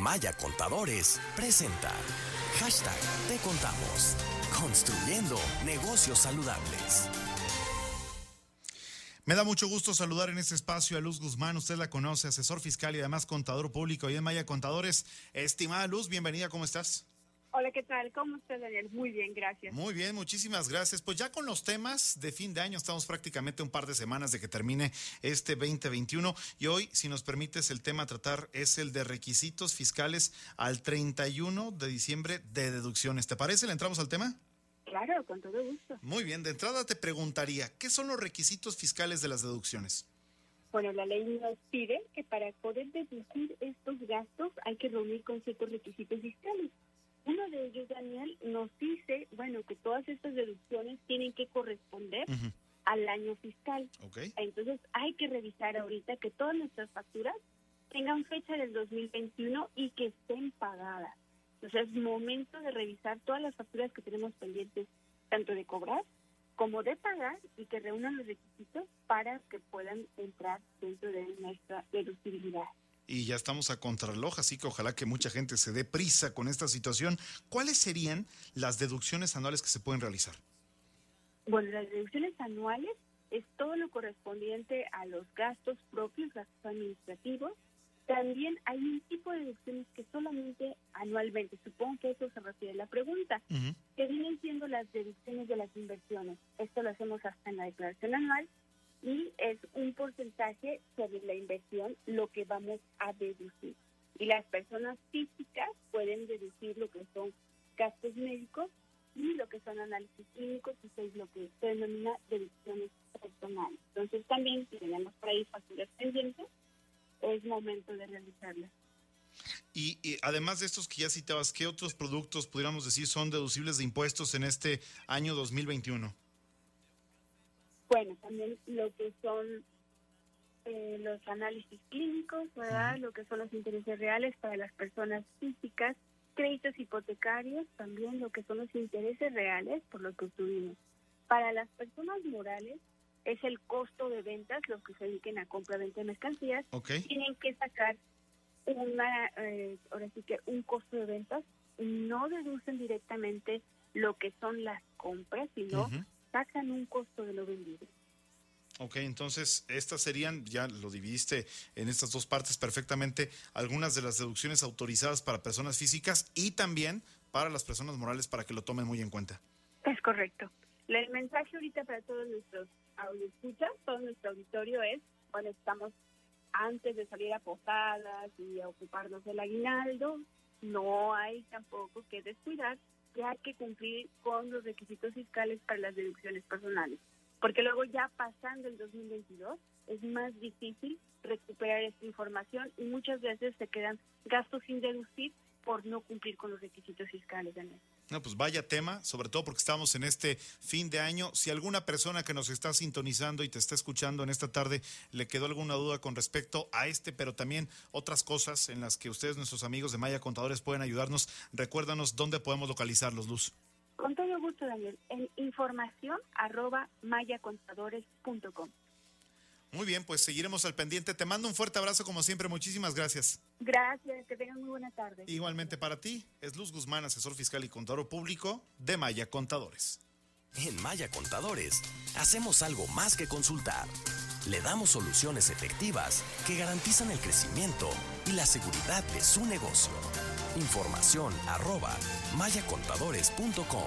Maya Contadores presenta Hashtag Te Contamos. Construyendo negocios saludables. Me da mucho gusto saludar en este espacio a Luz Guzmán. Usted la conoce, asesor fiscal y además contador público y en Maya Contadores. Estimada Luz, bienvenida, ¿cómo estás? Hola, ¿qué tal? ¿Cómo estás, Daniel? Muy bien, gracias. Muy bien, muchísimas gracias. Pues ya con los temas de fin de año, estamos prácticamente un par de semanas de que termine este 2021 y hoy, si nos permites, el tema a tratar es el de requisitos fiscales al 31 de diciembre de deducciones. ¿Te parece? ¿Le entramos al tema? Claro, con todo gusto. Muy bien, de entrada te preguntaría, ¿qué son los requisitos fiscales de las deducciones? Bueno, la ley nos pide que para poder deducir estos gastos hay que reunir con ciertos requisitos fiscales. Uno de ellos, Daniel, nos dice, bueno, que todas estas deducciones tienen que corresponder al año fiscal. Entonces hay que revisar ahorita que todas nuestras facturas tengan fecha del 2021 y que estén pagadas. Entonces es momento de revisar todas las facturas que tenemos pendientes, tanto de cobrar como de pagar y que reúnan los requisitos para que puedan entrar dentro de nuestra deducibilidad y ya estamos a contrarreloj, así que ojalá que mucha gente se dé prisa con esta situación. ¿Cuáles serían las deducciones anuales que se pueden realizar? Bueno, las deducciones anuales es todo lo correspondiente a los gastos propios, gastos administrativos. También hay un tipo de deducciones que solamente anualmente, supongo que eso se refiere a la pregunta, que vienen siendo las deducciones de las inversiones. Esto lo hacemos hasta en la declaración anual y es un porcentaje sobre la inversión lo que vamos a deducir. Y las personas físicas pueden deducir lo que son gastos médicos y lo que son análisis clínicos, y es lo que se denomina deducciones personales. Entonces también si tenemos por ahí facturas pendientes, es momento de realizarlas. Y, y, además de estos que ya citabas, ¿qué otros productos pudiéramos decir son deducibles de impuestos en este año 2021? Bueno, también lo que son eh, los análisis clínicos, ¿verdad? Lo que son los intereses reales para las personas físicas, créditos hipotecarios, también lo que son los intereses reales por lo que obtuvimos. Para las personas morales es el costo de ventas, los que se dediquen a compra-venta de mercancías, tienen que sacar una, eh, ahora sí que un costo de ventas, no deducen directamente lo que son las compras, sino sacan un costo de lo vendido. Ok, entonces estas serían, ya lo dividiste en estas dos partes perfectamente, algunas de las deducciones autorizadas para personas físicas y también para las personas morales para que lo tomen muy en cuenta. Es correcto. El mensaje ahorita para todos nuestros escuchas, todo nuestro auditorio es, cuando estamos antes de salir a posadas y a ocuparnos del aguinaldo, no hay tampoco que descuidar que hay que cumplir con los requisitos fiscales para las deducciones personales. Porque luego ya pasando el 2022 es más difícil recuperar esta información y muchas veces se quedan gastos sin deducir por no cumplir con los requisitos fiscales. Daniel. No, pues vaya tema, sobre todo porque estamos en este fin de año. Si alguna persona que nos está sintonizando y te está escuchando en esta tarde le quedó alguna duda con respecto a este, pero también otras cosas en las que ustedes, nuestros amigos de Maya Contadores, pueden ayudarnos, recuérdanos dónde podemos localizarlos, Luz. Con todo gusto, Daniel. En información arroba mayacontadores.com. Muy bien, pues seguiremos al pendiente. Te mando un fuerte abrazo como siempre. Muchísimas gracias. Gracias, que tengan muy buena tarde. Igualmente para ti, es Luz Guzmán, asesor fiscal y contador público de Maya Contadores. En Maya Contadores hacemos algo más que consultar. Le damos soluciones efectivas que garantizan el crecimiento y la seguridad de su negocio. Información arroba mayacontadores.com